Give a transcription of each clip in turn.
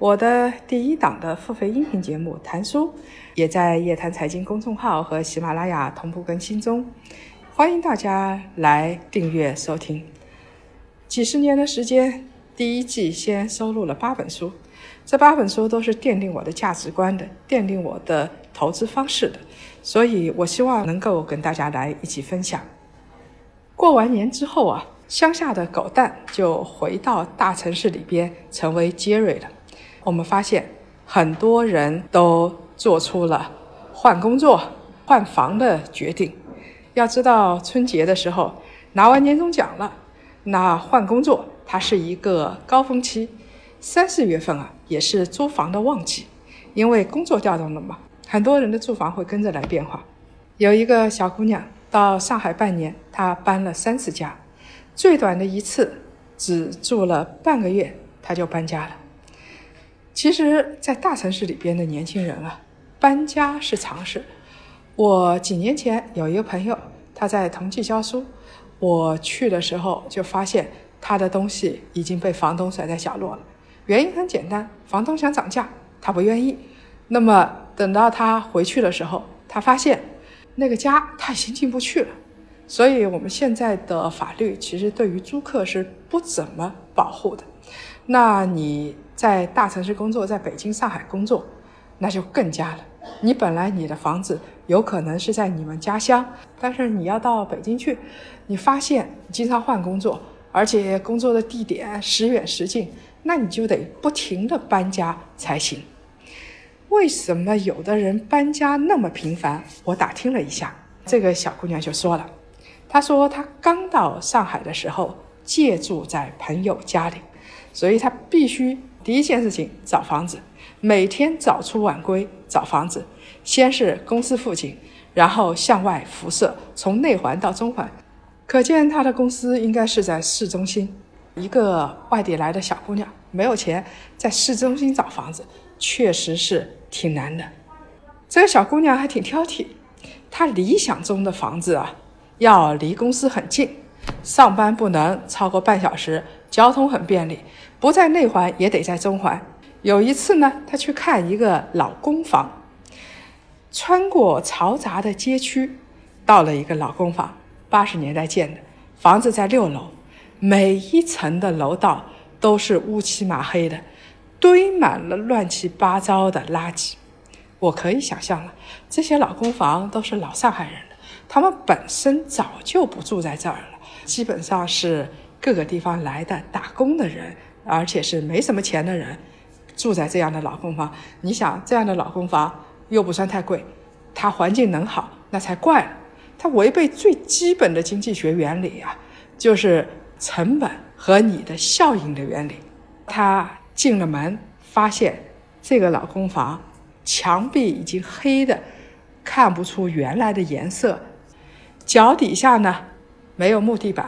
我的第一档的付费音频节目《谈书》也在叶檀财经公众号和喜马拉雅同步更新中，欢迎大家来订阅收听。几十年的时间，第一季先收录了八本书，这八本书都是奠定我的价值观的，奠定我的投资方式的，所以我希望能够跟大家来一起分享。过完年之后啊，乡下的狗蛋就回到大城市里边，成为杰瑞了。我们发现很多人都做出了换工作、换房的决定。要知道，春节的时候拿完年终奖了，那换工作它是一个高峰期。三四月份啊，也是租房的旺季，因为工作调动了嘛，很多人的住房会跟着来变化。有一个小姑娘到上海半年，她搬了三次家，最短的一次只住了半个月，她就搬家了。其实，在大城市里边的年轻人啊，搬家是常事。我几年前有一个朋友，他在同济教书，我去的时候就发现他的东西已经被房东甩在角落了。原因很简单，房东想涨价，他不愿意。那么等到他回去的时候，他发现那个家他已经进不去了。所以，我们现在的法律其实对于租客是不怎么保护的。那你？在大城市工作，在北京、上海工作，那就更加了。你本来你的房子有可能是在你们家乡，但是你要到北京去，你发现经常换工作，而且工作的地点时远时近，那你就得不停的搬家才行。为什么有的人搬家那么频繁？我打听了一下，这个小姑娘就说了，她说她刚到上海的时候借住在朋友家里，所以她必须。第一件事情找房子，每天早出晚归找房子。先是公司附近，然后向外辐射，从内环到中环。可见他的公司应该是在市中心。一个外地来的小姑娘没有钱，在市中心找房子，确实是挺难的。这个小姑娘还挺挑剔，她理想中的房子啊，要离公司很近，上班不能超过半小时，交通很便利。不在内环也得在中环。有一次呢，他去看一个老公房，穿过嘈杂的街区，到了一个老公房，八十年代建的，房子在六楼，每一层的楼道都是乌漆麻黑的，堆满了乱七八糟的垃圾。我可以想象了，这些老公房都是老上海人的，他们本身早就不住在这儿了，基本上是各个地方来的打工的人。而且是没什么钱的人，住在这样的老公房。你想，这样的老公房又不算太贵，它环境能好，那才怪了。它违背最基本的经济学原理啊，就是成本和你的效应的原理。他进了门，发现这个老公房墙壁已经黑的看不出原来的颜色，脚底下呢没有木地板，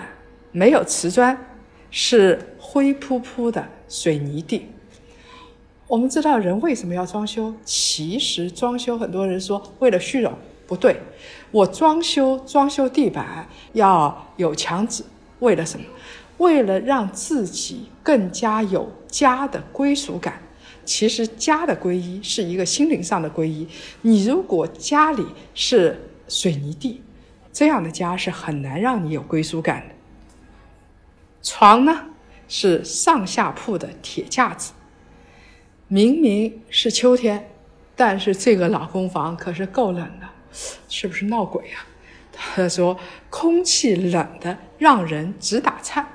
没有瓷砖。是灰扑扑的水泥地。我们知道人为什么要装修？其实装修很多人说为了虚荣，不对。我装修装修地板要有墙纸，为了什么？为了让自己更加有家的归属感。其实家的皈依是一个心灵上的皈依。你如果家里是水泥地，这样的家是很难让你有归属感的。床呢是上下铺的铁架子。明明是秋天，但是这个老公房可是够冷的，是不是闹鬼啊？他说空气冷的让人直打颤。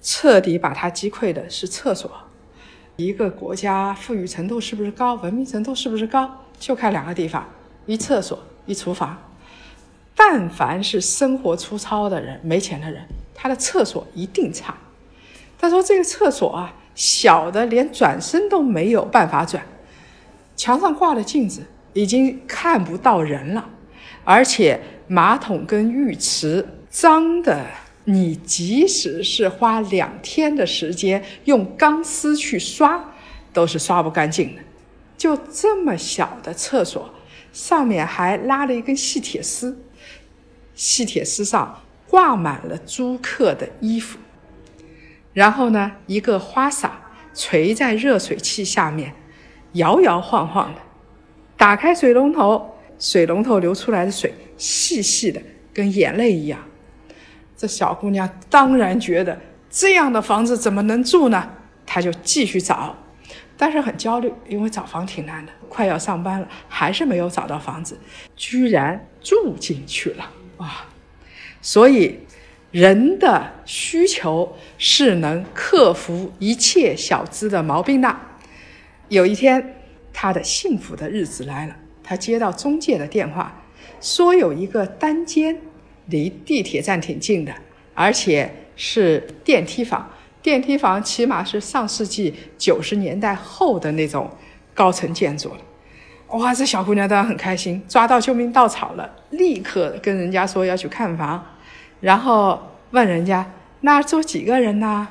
彻底把他击溃的是厕所。一个国家富裕程度是不是高，文明程度是不是高，就看两个地方：一厕所，一厨房。但凡是生活粗糙的人，没钱的人。他的厕所一定差。他说：“这个厕所啊，小的连转身都没有办法转。墙上挂的镜子已经看不到人了，而且马桶跟浴池脏的，你即使是花两天的时间用钢丝去刷，都是刷不干净的。就这么小的厕所，上面还拉了一根细铁丝，细铁丝上挂满了租客的衣服。然后呢，一个花洒垂在热水器下面，摇摇晃晃的。打开水龙头，水龙头流出来的水细细的，跟眼泪一样。这小姑娘当然觉得这样的房子怎么能住呢？她就继续找，但是很焦虑，因为找房挺难的。快要上班了，还是没有找到房子，居然住进去了啊！所以。人的需求是能克服一切小资的毛病的。有一天，他的幸福的日子来了。他接到中介的电话，说有一个单间，离地铁站挺近的，而且是电梯房。电梯房起码是上世纪九十年代后的那种高层建筑了。哇，这小姑娘当然很开心，抓到救命稻草了，立刻跟人家说要去看房。然后问人家那住几个人呢？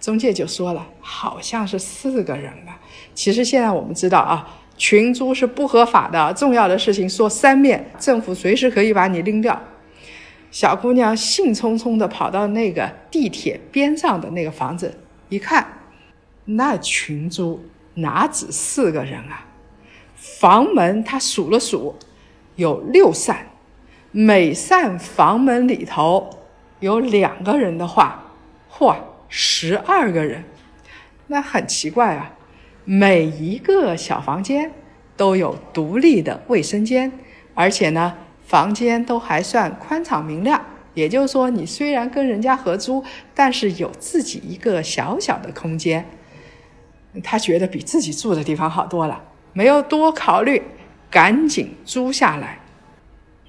中介就说了，好像是四个人吧。其实现在我们知道啊，群租是不合法的。重要的事情说三遍，政府随时可以把你拎掉。小姑娘兴冲冲地跑到那个地铁边上的那个房子，一看，那群租哪止四个人啊？房门她数了数，有六扇。每扇房门里头有两个人的话，嚯，十二个人，那很奇怪啊！每一个小房间都有独立的卫生间，而且呢，房间都还算宽敞明亮。也就是说，你虽然跟人家合租，但是有自己一个小小的空间。他觉得比自己住的地方好多了，没有多考虑，赶紧租下来。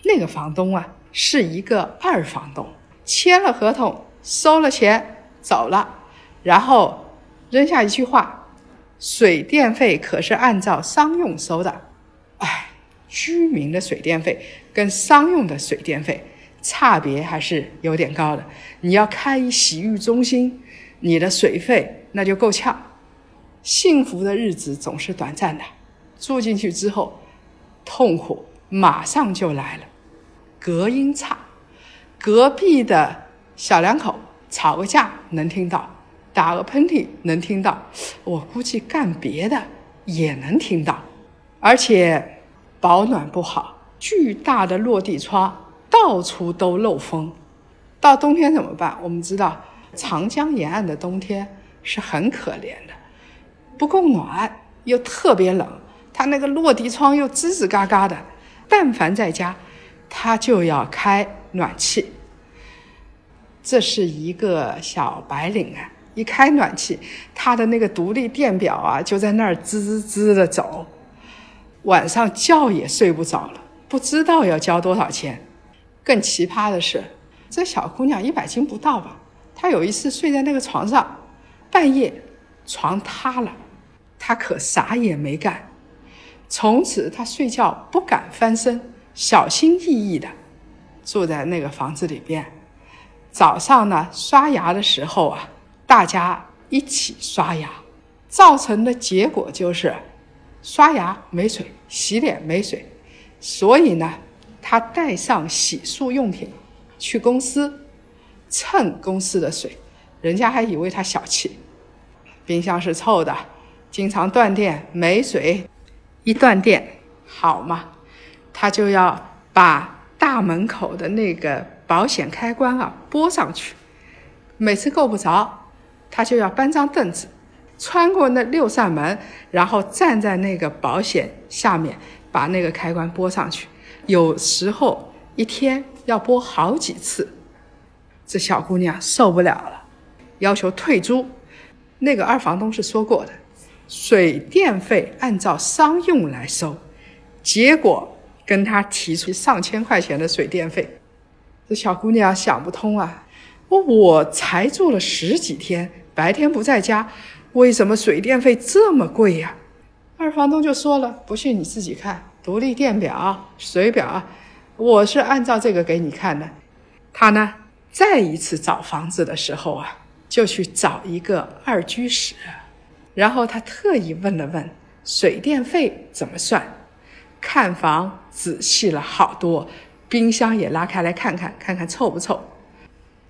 那个房东啊，是一个二房东，签了合同，收了钱走了，然后扔下一句话：“水电费可是按照商用收的。”哎，居民的水电费跟商用的水电费差别还是有点高的。你要开一洗浴中心，你的水费那就够呛。幸福的日子总是短暂的，住进去之后，痛苦马上就来了。隔音差，隔壁的小两口吵个架能听到，打个喷嚏能听到，我估计干别的也能听到，而且保暖不好，巨大的落地窗到处都漏风。到冬天怎么办？我们知道长江沿岸的冬天是很可怜的，不够暖又特别冷，它那个落地窗又吱吱嘎嘎的，但凡在家。他就要开暖气，这是一个小白领啊！一开暖气，他的那个独立电表啊，就在那儿滋滋滋的走，晚上觉也睡不着了，不知道要交多少钱。更奇葩的是，这小姑娘一百斤不到吧？她有一次睡在那个床上，半夜床塌了，她可啥也没干，从此她睡觉不敢翻身。小心翼翼的住在那个房子里边，早上呢刷牙的时候啊，大家一起刷牙，造成的结果就是刷牙没水，洗脸没水，所以呢，他带上洗漱用品去公司蹭公司的水，人家还以为他小气。冰箱是臭的，经常断电没水，一断电好嘛。他就要把大门口的那个保险开关啊拨上去，每次够不着，他就要搬张凳子，穿过那六扇门，然后站在那个保险下面，把那个开关拨上去。有时候一天要拨好几次，这小姑娘受不了了，要求退租。那个二房东是说过的，水电费按照商用来收，结果。跟他提出上千块钱的水电费，这小姑娘想不通啊！我我才住了十几天，白天不在家，为什么水电费这么贵呀？二房东就说了：“不信你自己看，独立电表、水表，我是按照这个给你看的。”他呢，再一次找房子的时候啊，就去找一个二居室，然后他特意问了问水电费怎么算，看房仔细了好多，冰箱也拉开来看看，看看臭不臭。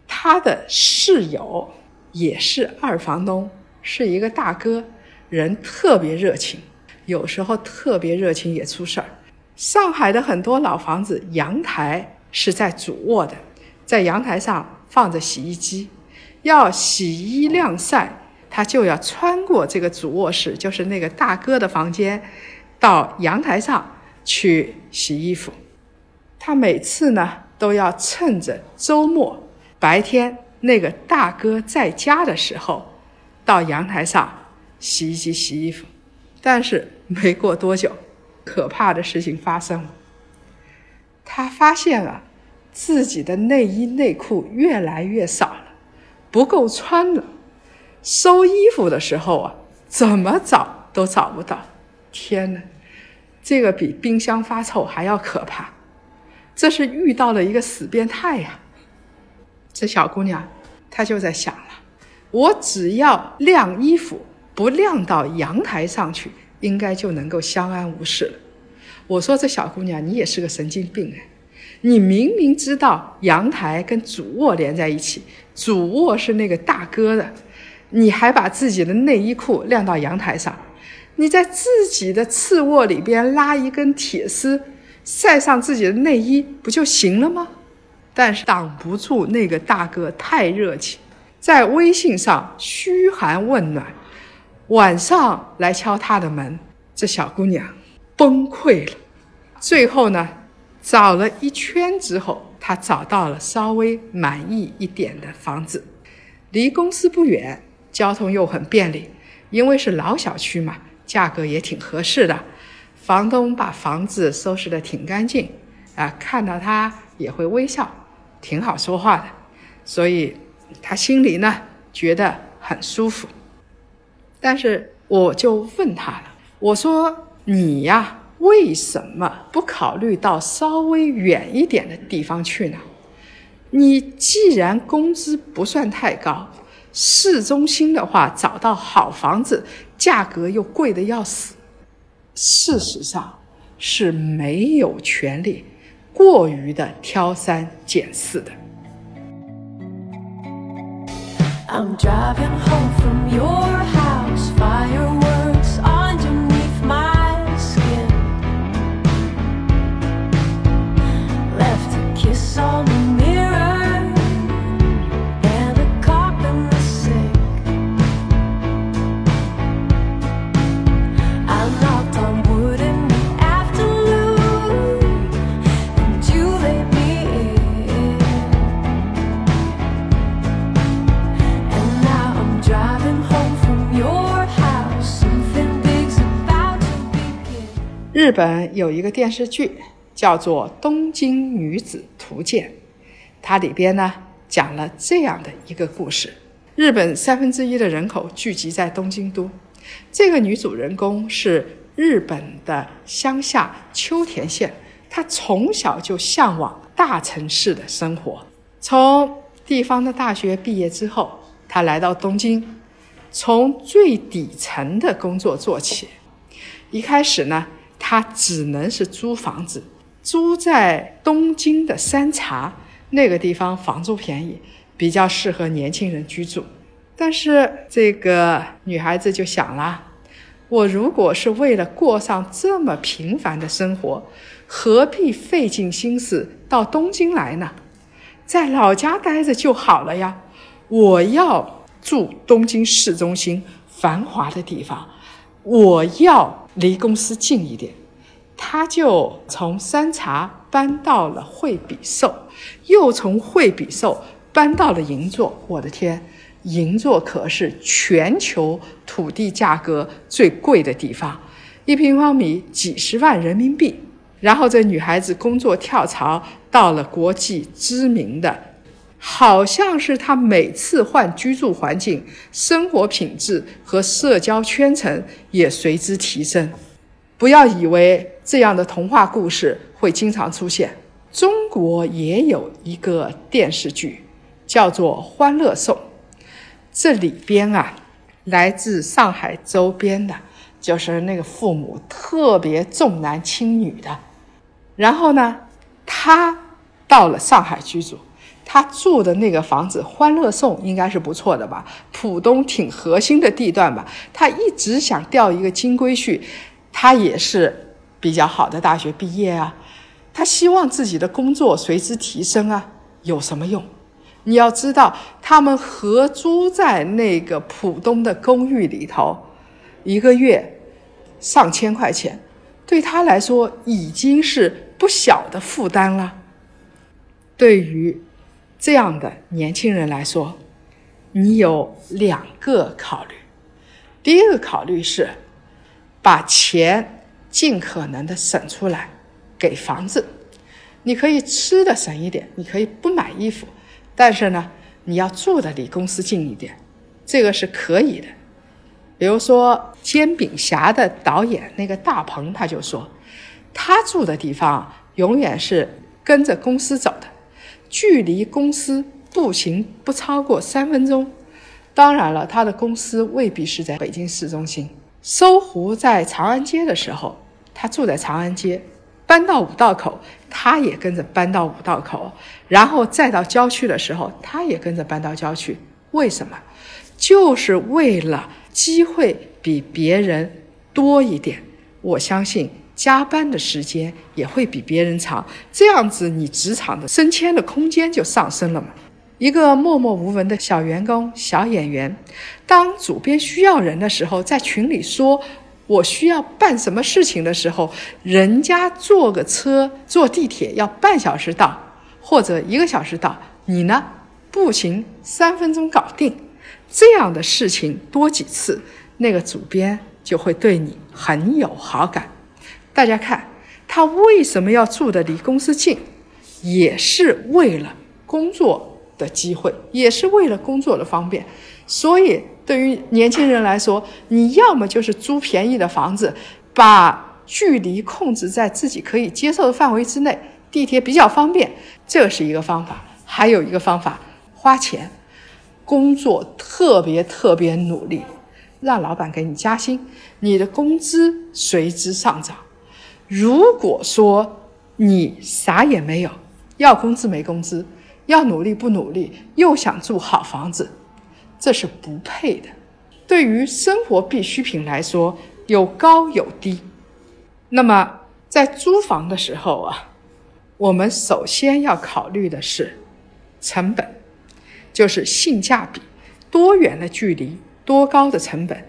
他的室友也是二房东，是一个大哥，人特别热情。有时候特别热情也出事儿。上海的很多老房子阳台是在主卧的，在阳台上放着洗衣机，要洗衣晾晒，他就要穿过这个主卧室，就是那个大哥的房间，到阳台上去洗衣服。他每次呢都要趁着周末白天那个大哥在家的时候，到阳台上洗衣机洗衣服。但是没过多久，可怕的事情发生了。他发现了自己的内衣内裤越来越少了，不够穿了。收衣服的时候啊，怎么找都找不到。天哪，这个比冰箱发臭还要可怕。这是遇到了一个死变态呀！这小姑娘她就在想了：我只要晾衣服。不晾到阳台上去，应该就能够相安无事了。我说这小姑娘，你也是个神经病哎！你明明知道阳台跟主卧连在一起，主卧是那个大哥的，你还把自己的内衣裤晾到阳台上，你在自己的次卧里边拉一根铁丝，晒上自己的内衣不就行了吗？但是挡不住那个大哥太热情，在微信上嘘寒问暖。晚上来敲他的门，这小姑娘崩溃了。最后呢，找了一圈之后，她找到了稍微满意一点的房子，离公司不远，交通又很便利。因为是老小区嘛，价格也挺合适的。房东把房子收拾得挺干净，啊，看到他也会微笑，挺好说话的，所以他心里呢觉得很舒服。但是我就问他了，我说你呀，为什么不考虑到稍微远一点的地方去呢？你既然工资不算太高，市中心的话，找到好房子价格又贵的要死。事实上是没有权利过于的挑三拣四的。I'm driving home from your house. 日本有一个电视剧叫做《东京女子图鉴》，它里边呢讲了这样的一个故事：日本三分之一的人口聚集在东京都，这个女主人公是日本的乡下秋田县，她从小就向往大城市的生活。从地方的大学毕业之后，她来到东京，从最底层的工作做起。一开始呢。他只能是租房子，租在东京的三茶那个地方，房租便宜，比较适合年轻人居住。但是这个女孩子就想了：我如果是为了过上这么平凡的生活，何必费尽心思到东京来呢？在老家待着就好了呀！我要住东京市中心繁华的地方，我要。离公司近一点，他就从山茶搬到了惠比寿，又从惠比寿搬到了银座。我的天，银座可是全球土地价格最贵的地方，一平方米几十万人民币。然后这女孩子工作跳槽到了国际知名的好像是他每次换居住环境，生活品质和社交圈层也随之提升。不要以为这样的童话故事会经常出现，中国也有一个电视剧，叫做《欢乐颂》。这里边啊，来自上海周边的，就是那个父母特别重男轻女的，然后呢，他到了上海居住。他住的那个房子，欢乐颂应该是不错的吧？浦东挺核心的地段吧。他一直想调一个金龟婿，他也是比较好的大学毕业啊。他希望自己的工作随之提升啊，有什么用？你要知道，他们合租在那个浦东的公寓里头，一个月上千块钱，对他来说已经是不小的负担了。对于这样的年轻人来说，你有两个考虑。第一个考虑是，把钱尽可能的省出来给房子。你可以吃的省一点，你可以不买衣服，但是呢，你要住的离公司近一点，这个是可以的。比如说《煎饼侠》的导演那个大鹏，他就说，他住的地方永远是跟着公司走的。距离公司步行不超过三分钟。当然了，他的公司未必是在北京市中心。搜狐在长安街的时候，他住在长安街；搬到五道口，他也跟着搬到五道口；然后再到郊区的时候，他也跟着搬到郊区。为什么？就是为了机会比别人多一点。我相信。加班的时间也会比别人长，这样子你职场的升迁的空间就上升了嘛。一个默默无闻的小员工、小演员，当主编需要人的时候，在群里说我需要办什么事情的时候，人家坐个车、坐地铁要半小时到，或者一个小时到，你呢步行三分钟搞定。这样的事情多几次，那个主编就会对你很有好感。大家看，他为什么要住的离公司近，也是为了工作的机会，也是为了工作的方便。所以，对于年轻人来说，你要么就是租便宜的房子，把距离控制在自己可以接受的范围之内，地铁比较方便，这是一个方法。还有一个方法，花钱，工作特别特别努力，让老板给你加薪，你的工资随之上涨。如果说你啥也没有，要工资没工资，要努力不努力，又想住好房子，这是不配的。对于生活必需品来说，有高有低。那么在租房的时候啊，我们首先要考虑的是成本，就是性价比，多远的距离，多高的成本。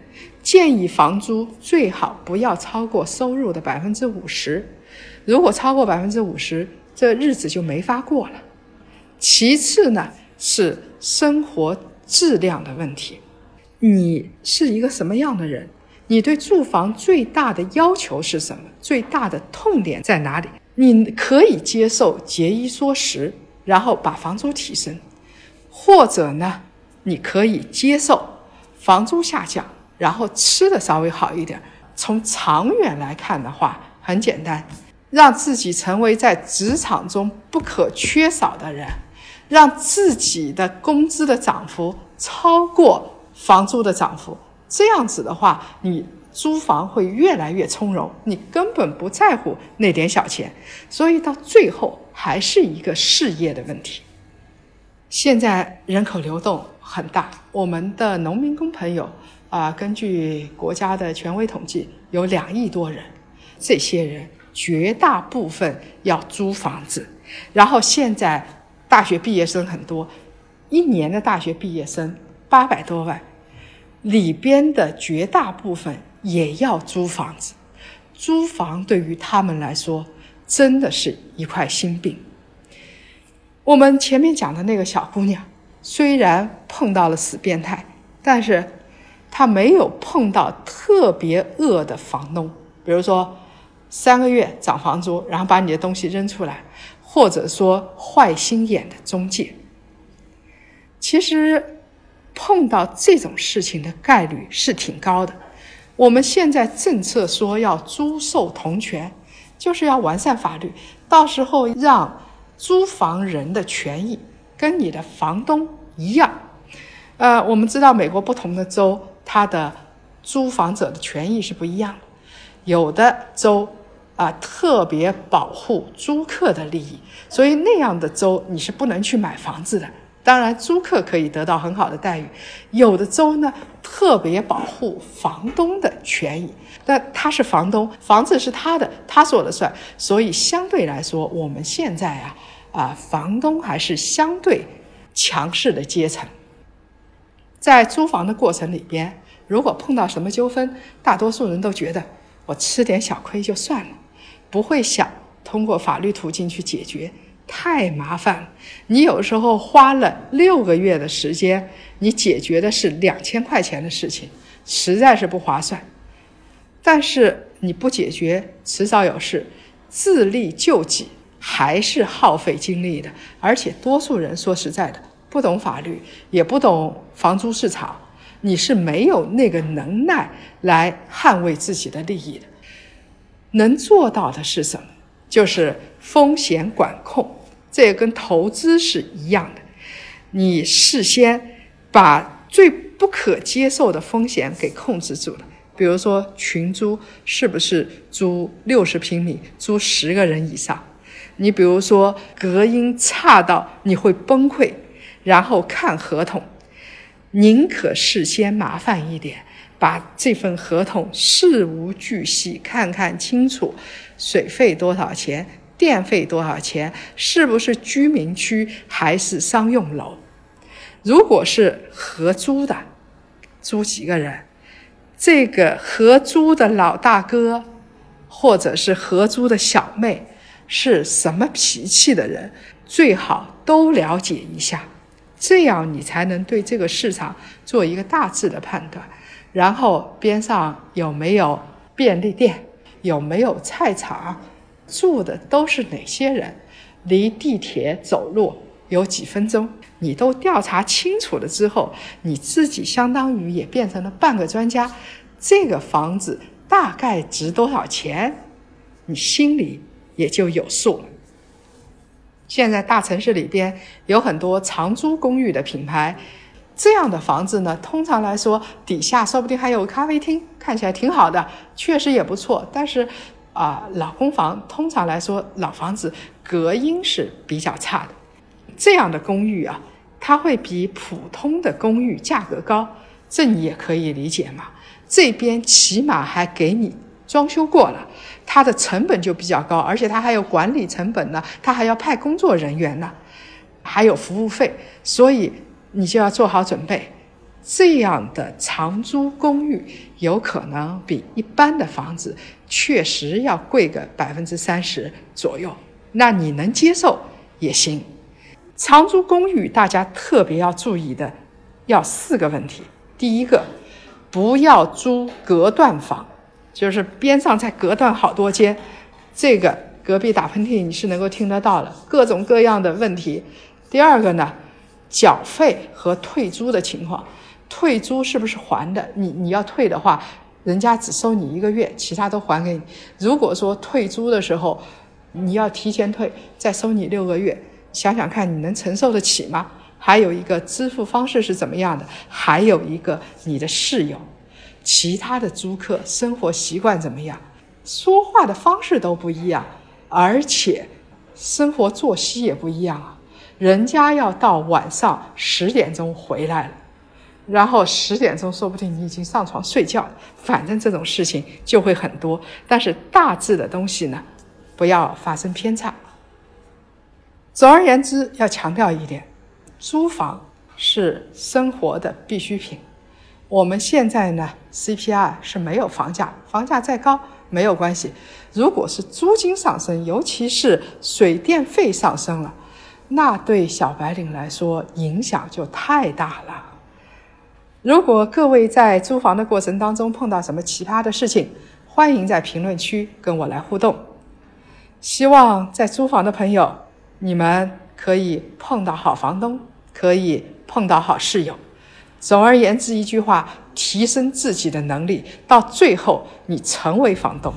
建议房租最好不要超过收入的百分之五十，如果超过百分之五十，这日子就没法过了。其次呢是生活质量的问题，你是一个什么样的人？你对住房最大的要求是什么？最大的痛点在哪里？你可以接受节衣缩食，然后把房租提升，或者呢，你可以接受房租下降。然后吃的稍微好一点。从长远来看的话，很简单，让自己成为在职场中不可缺少的人，让自己的工资的涨幅超过房租的涨幅。这样子的话，你租房会越来越从容，你根本不在乎那点小钱。所以到最后还是一个事业的问题。现在人口流动很大，我们的农民工朋友。啊，根据国家的权威统计，有两亿多人，这些人绝大部分要租房子，然后现在大学毕业生很多，一年的大学毕业生八百多万，里边的绝大部分也要租房子，租房对于他们来说真的是一块心病。我们前面讲的那个小姑娘，虽然碰到了死变态，但是。他没有碰到特别恶的房东，比如说三个月涨房租，然后把你的东西扔出来，或者说坏心眼的中介。其实碰到这种事情的概率是挺高的。我们现在政策说要租售同权，就是要完善法律，到时候让租房人的权益跟你的房东一样。呃，我们知道美国不同的州，它的租房者的权益是不一样的，有的州啊特别保护租客的利益，所以那样的州你是不能去买房子的。当然，租客可以得到很好的待遇。有的州呢特别保护房东的权益，但他是房东，房子是他的，他说了算。所以相对来说，我们现在啊啊，房东还是相对强势的阶层。在租房的过程里边，如果碰到什么纠纷，大多数人都觉得我吃点小亏就算了，不会想通过法律途径去解决，太麻烦了。你有时候花了六个月的时间，你解决的是两千块钱的事情，实在是不划算。但是你不解决，迟早有事，自力救济还是耗费精力的，而且多数人说实在的。不懂法律，也不懂房租市场，你是没有那个能耐来捍卫自己的利益的。能做到的是什么？就是风险管控，这也跟投资是一样的。你事先把最不可接受的风险给控制住了，比如说群租是不是租六十平米，租十个人以上？你比如说隔音差到你会崩溃。然后看合同，宁可事先麻烦一点，把这份合同事无巨细看看清楚，水费多少钱，电费多少钱，是不是居民区还是商用楼？如果是合租的，租几个人，这个合租的老大哥或者是合租的小妹是什么脾气的人，最好都了解一下。这样你才能对这个市场做一个大致的判断，然后边上有没有便利店，有没有菜场，住的都是哪些人，离地铁走路有几分钟，你都调查清楚了之后，你自己相当于也变成了半个专家。这个房子大概值多少钱，你心里也就有数了。现在大城市里边有很多长租公寓的品牌，这样的房子呢，通常来说底下说不定还有咖啡厅，看起来挺好的，确实也不错。但是，啊，老公房通常来说老房子隔音是比较差的，这样的公寓啊，它会比普通的公寓价格高，这你也可以理解嘛。这边起码还给你装修过了。它的成本就比较高，而且它还有管理成本呢，它还要派工作人员呢，还有服务费，所以你就要做好准备。这样的长租公寓有可能比一般的房子确实要贵个百分之三十左右，那你能接受也行。长租公寓大家特别要注意的，要四个问题。第一个，不要租隔断房。就是边上再隔断好多间，这个隔壁打喷嚏你是能够听得到的，各种各样的问题。第二个呢，缴费和退租的情况，退租是不是还的？你你要退的话，人家只收你一个月，其他都还给你。如果说退租的时候你要提前退，再收你六个月，想想看你能承受得起吗？还有一个支付方式是怎么样的？还有一个你的室友。其他的租客生活习惯怎么样？说话的方式都不一样，而且生活作息也不一样啊。人家要到晚上十点钟回来了，然后十点钟说不定你已经上床睡觉了。反正这种事情就会很多，但是大致的东西呢，不要发生偏差。总而言之，要强调一点：租房是生活的必需品。我们现在呢，CPI 是没有房价，房价再高没有关系。如果是租金上升，尤其是水电费上升了，那对小白领来说影响就太大了。如果各位在租房的过程当中碰到什么奇葩的事情，欢迎在评论区跟我来互动。希望在租房的朋友，你们可以碰到好房东，可以碰到好室友。总而言之，一句话，提升自己的能力，到最后你成为房东。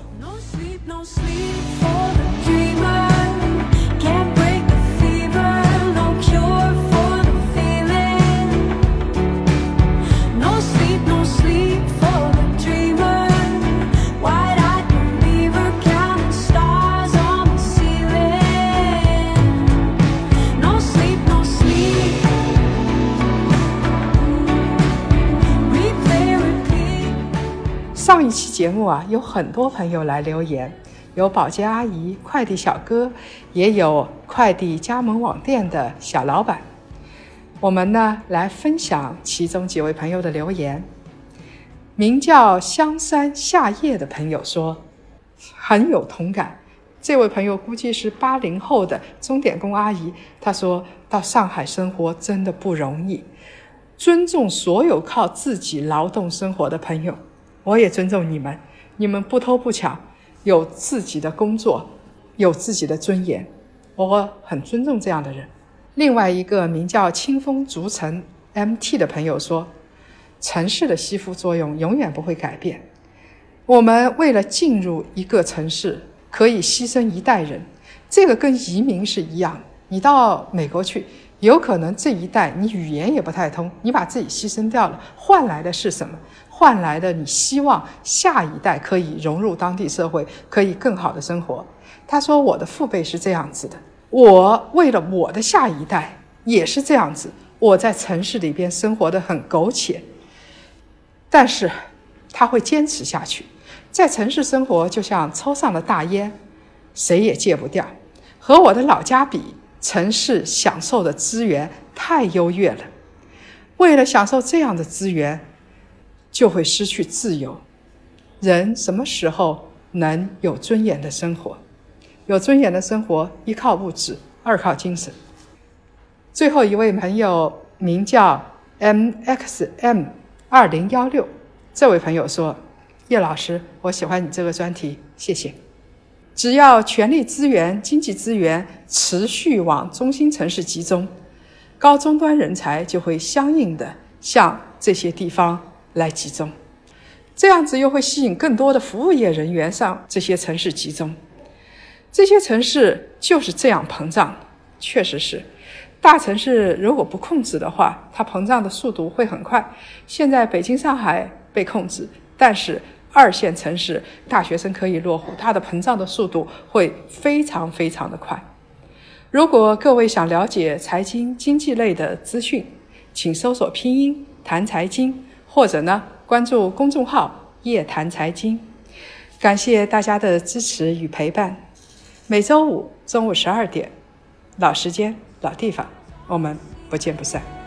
节目啊，有很多朋友来留言，有保洁阿姨、快递小哥，也有快递加盟网店的小老板。我们呢来分享其中几位朋友的留言。名叫香山夏夜的朋友说，很有同感。这位朋友估计是八零后的钟点工阿姨，她说到上海生活真的不容易，尊重所有靠自己劳动生活的朋友。我也尊重你们，你们不偷不抢，有自己的工作，有自己的尊严，我很尊重这样的人。另外一个名叫清风逐尘 MT 的朋友说：“城市的吸附作用永远不会改变。我们为了进入一个城市，可以牺牲一代人，这个跟移民是一样。你到美国去，有可能这一代你语言也不太通，你把自己牺牲掉了，换来的是什么？”换来的，你希望下一代可以融入当地社会，可以更好的生活。他说：“我的父辈是这样子的，我为了我的下一代也是这样子。我在城市里边生活的很苟且，但是他会坚持下去。在城市生活就像抽上了大烟，谁也戒不掉。和我的老家比，城市享受的资源太优越了。为了享受这样的资源。”就会失去自由。人什么时候能有尊严的生活？有尊严的生活，一靠物质，二靠精神。最后一位朋友名叫 mxm 二零幺六，这位朋友说：“叶老师，我喜欢你这个专题，谢谢。只要权力资源、经济资源持续往中心城市集中，高终端人才就会相应的向这些地方。”来集中，这样子又会吸引更多的服务业人员上这些城市集中。这些城市就是这样膨胀，确实是。大城市如果不控制的话，它膨胀的速度会很快。现在北京、上海被控制，但是二线城市大学生可以落户，它的膨胀的速度会非常非常的快。如果各位想了解财经经济类的资讯，请搜索拼音谈财经。或者呢，关注公众号“夜谈财经”，感谢大家的支持与陪伴。每周五中午十二点，老时间、老地方，我们不见不散。